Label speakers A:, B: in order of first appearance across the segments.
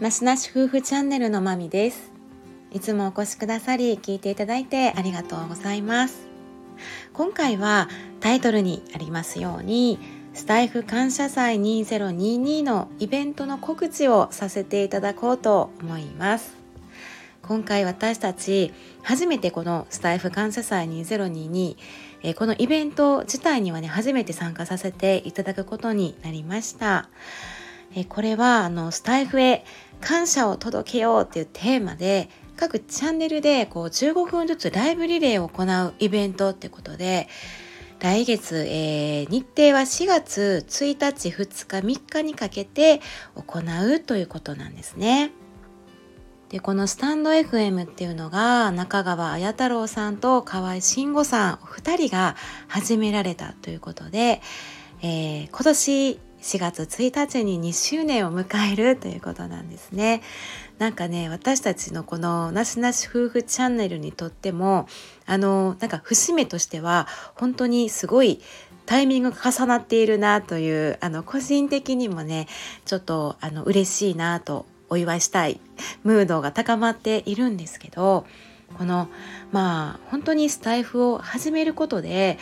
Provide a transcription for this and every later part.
A: マスなし夫婦チャンネルのまみです。いつもお越しくださり聞いていただいてありがとうございます。今回はタイトルにありますようにスタイフ感謝祭2022のイベントの告知をさせていただこうと思います。今回私たち初めてこのスタイフ感謝祭2022えこのイベント自体にはね初めて参加させていただくことになりました。これはあのスタイフへ感謝を届けようっていうテーマで各チャンネルでこう15分ずつライブリレーを行うイベントってことで来月、えー、日程は4月1日2日3日にかけて行うということなんですね。でこのスタンド FM っていうのが中川綾太郎さんと河合慎吾さん2人が始められたということで、えー、今年4月1日に2周年を迎えるということなんですね。なんかね私たちのこのなしなし夫婦チャンネルにとってもあのなんか節目としては本当にすごいタイミングが重なっているなというあの個人的にもねちょっとあの嬉しいなとお祝いしたいムードが高まっているんですけどこのまあ本当にスタイフを始めることで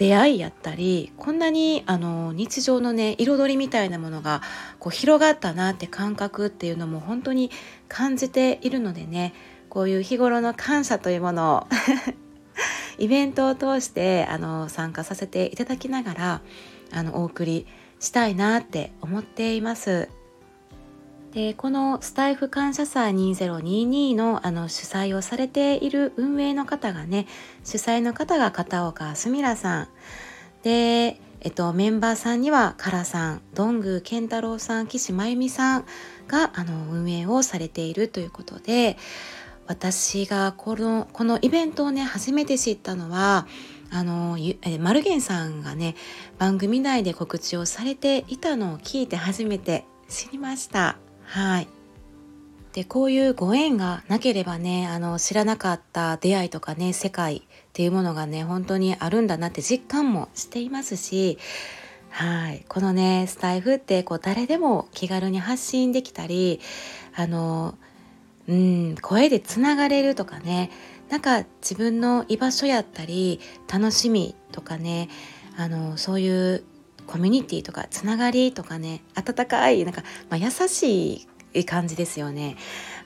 A: 出会いやったりこんなにあの日常のね彩りみたいなものがこう広がったなって感覚っていうのも本当に感じているのでねこういう日頃の感謝というものを イベントを通してあの参加させていただきながらあのお送りしたいなって思っています。でこのスタイフ感謝祭2022のあの主催をされている運営の方がね主催の方が片岡すみらさんで、えっと、メンバーさんにはカラさんどんぐー健太郎さん岸真由美さんがあの運営をされているということで私がこのこのイベントをね初めて知ったのはあのえマルゲンさんがね番組内で告知をされていたのを聞いて初めて知りました。はい。でこういうご縁がなければねあの知らなかった出会いとかね世界っていうものがね本当にあるんだなって実感もしていますしはいこのねスタイフってこう誰でも気軽に発信できたりあのうん声でつながれるとかねなんか自分の居場所やったり楽しみとかねあのそういうコミュニティとかつながりとかね温かいなんか、まあ、優しい感じですよね。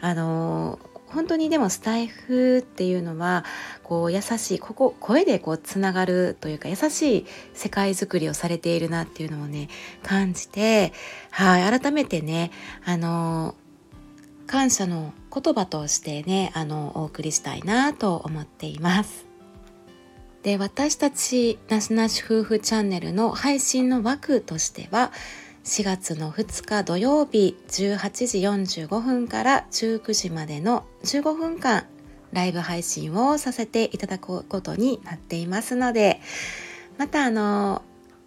A: あの本当にでもスタイフっていうのはこう優しいここ声でこうつながるというか優しい世界づくりをされているなっていうのをね感じてはい改めてねあの感謝の言葉としてねあのお送りしたいなと思っています。で私たちなしなし夫婦チャンネルの配信の枠としては4月の2日土曜日18時45分から19時までの15分間ライブ配信をさせていただくことになっていますのでまたあの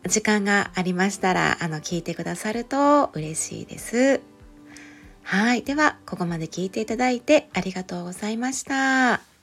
A: 時間がありましたらあの聞いてくださると嬉しいです。はい。では、ここまで聞いていただいてありがとうございました。